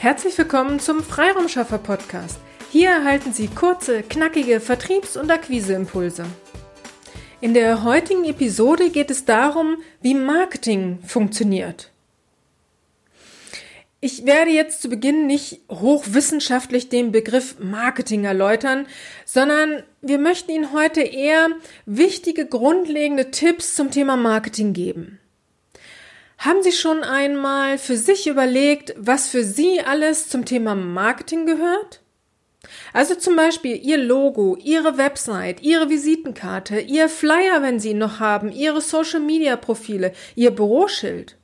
Herzlich willkommen zum Freiraumschaffer Podcast. Hier erhalten Sie kurze, knackige Vertriebs- und Akquiseimpulse. In der heutigen Episode geht es darum, wie Marketing funktioniert. Ich werde jetzt zu Beginn nicht hochwissenschaftlich den Begriff Marketing erläutern, sondern wir möchten Ihnen heute eher wichtige, grundlegende Tipps zum Thema Marketing geben. Haben Sie schon einmal für sich überlegt, was für Sie alles zum Thema Marketing gehört? Also zum Beispiel Ihr Logo, Ihre Website, Ihre Visitenkarte, Ihr Flyer, wenn Sie ihn noch haben, Ihre Social-Media-Profile, Ihr Büroschild.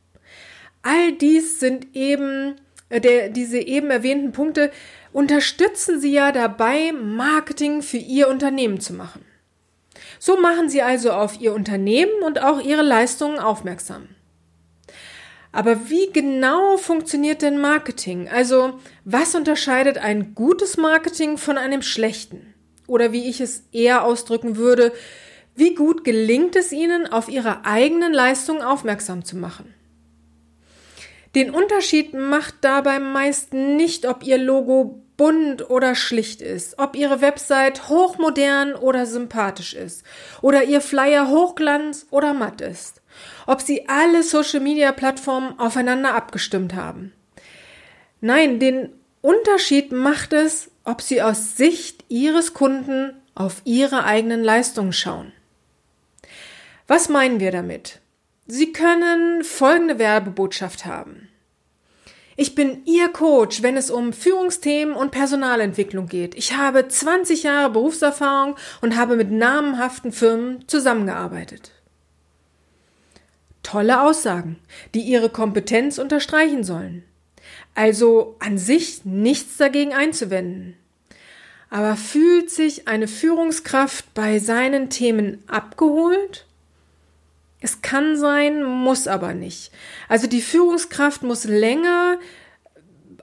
All dies sind eben, äh, der, diese eben erwähnten Punkte unterstützen Sie ja dabei, Marketing für Ihr Unternehmen zu machen. So machen Sie also auf Ihr Unternehmen und auch Ihre Leistungen aufmerksam. Aber wie genau funktioniert denn Marketing? Also, was unterscheidet ein gutes Marketing von einem schlechten? Oder wie ich es eher ausdrücken würde, wie gut gelingt es Ihnen, auf Ihre eigenen Leistungen aufmerksam zu machen? Den Unterschied macht dabei meist nicht, ob Ihr Logo bunt oder schlicht ist, ob Ihre Website hochmodern oder sympathisch ist, oder Ihr Flyer hochglanz oder matt ist ob sie alle Social-Media-Plattformen aufeinander abgestimmt haben. Nein, den Unterschied macht es, ob sie aus Sicht ihres Kunden auf ihre eigenen Leistungen schauen. Was meinen wir damit? Sie können folgende Werbebotschaft haben. Ich bin Ihr Coach, wenn es um Führungsthemen und Personalentwicklung geht. Ich habe 20 Jahre Berufserfahrung und habe mit namenhaften Firmen zusammengearbeitet. Tolle Aussagen, die ihre Kompetenz unterstreichen sollen. Also an sich nichts dagegen einzuwenden. Aber fühlt sich eine Führungskraft bei seinen Themen abgeholt? Es kann sein, muss aber nicht. Also die Führungskraft muss länger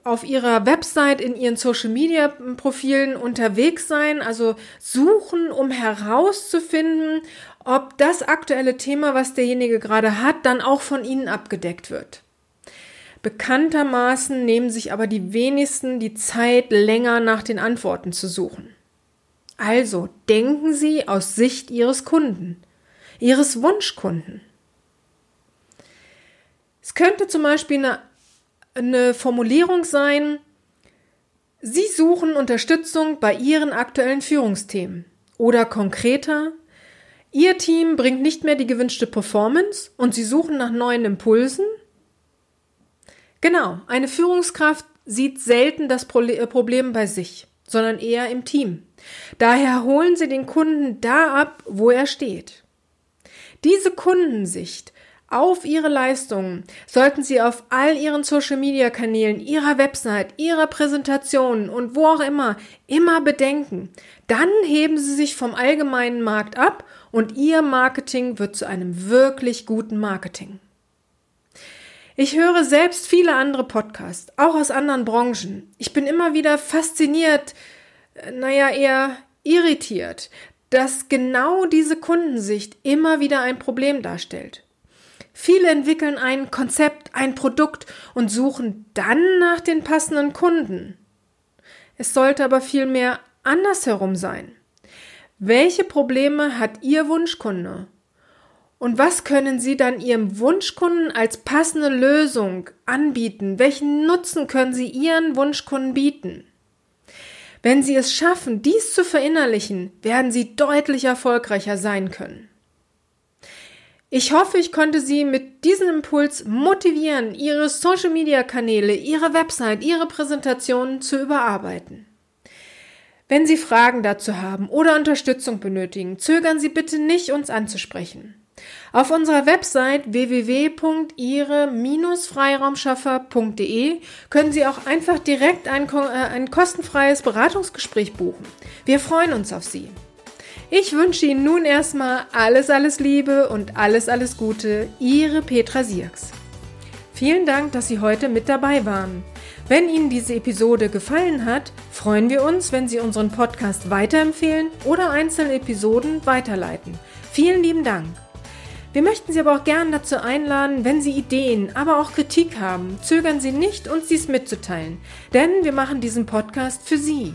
auf ihrer Website, in ihren Social Media Profilen unterwegs sein, also suchen, um herauszufinden, ob das aktuelle Thema, was derjenige gerade hat, dann auch von Ihnen abgedeckt wird. Bekanntermaßen nehmen sich aber die wenigsten die Zeit, länger nach den Antworten zu suchen. Also denken Sie aus Sicht Ihres Kunden, Ihres Wunschkunden. Es könnte zum Beispiel eine, eine Formulierung sein, Sie suchen Unterstützung bei Ihren aktuellen Führungsthemen. Oder konkreter, Ihr Team bringt nicht mehr die gewünschte Performance und Sie suchen nach neuen Impulsen? Genau, eine Führungskraft sieht selten das äh, Problem bei sich, sondern eher im Team. Daher holen Sie den Kunden da ab, wo er steht. Diese Kundensicht auf Ihre Leistungen sollten Sie auf all Ihren Social-Media-Kanälen, Ihrer Website, Ihrer Präsentation und wo auch immer immer bedenken. Dann heben Sie sich vom allgemeinen Markt ab und Ihr Marketing wird zu einem wirklich guten Marketing. Ich höre selbst viele andere Podcasts, auch aus anderen Branchen. Ich bin immer wieder fasziniert, äh, naja, eher irritiert, dass genau diese Kundensicht immer wieder ein Problem darstellt. Viele entwickeln ein Konzept, ein Produkt und suchen dann nach den passenden Kunden. Es sollte aber vielmehr andersherum sein. Welche Probleme hat Ihr Wunschkunde? Und was können Sie dann Ihrem Wunschkunden als passende Lösung anbieten? Welchen Nutzen können Sie Ihren Wunschkunden bieten? Wenn Sie es schaffen, dies zu verinnerlichen, werden Sie deutlich erfolgreicher sein können. Ich hoffe, ich konnte Sie mit diesem Impuls motivieren, Ihre Social-Media-Kanäle, Ihre Website, Ihre Präsentationen zu überarbeiten. Wenn Sie Fragen dazu haben oder Unterstützung benötigen, zögern Sie bitte nicht, uns anzusprechen. Auf unserer Website www.ihre-freiraumschaffer.de können Sie auch einfach direkt ein, äh, ein kostenfreies Beratungsgespräch buchen. Wir freuen uns auf Sie. Ich wünsche Ihnen nun erstmal alles, alles Liebe und alles, alles Gute. Ihre Petra Sierks. Vielen Dank, dass Sie heute mit dabei waren. Wenn Ihnen diese Episode gefallen hat, freuen wir uns, wenn Sie unseren Podcast weiterempfehlen oder einzelne Episoden weiterleiten. Vielen lieben Dank. Wir möchten Sie aber auch gern dazu einladen, wenn Sie Ideen, aber auch Kritik haben, zögern Sie nicht, uns dies mitzuteilen, denn wir machen diesen Podcast für Sie.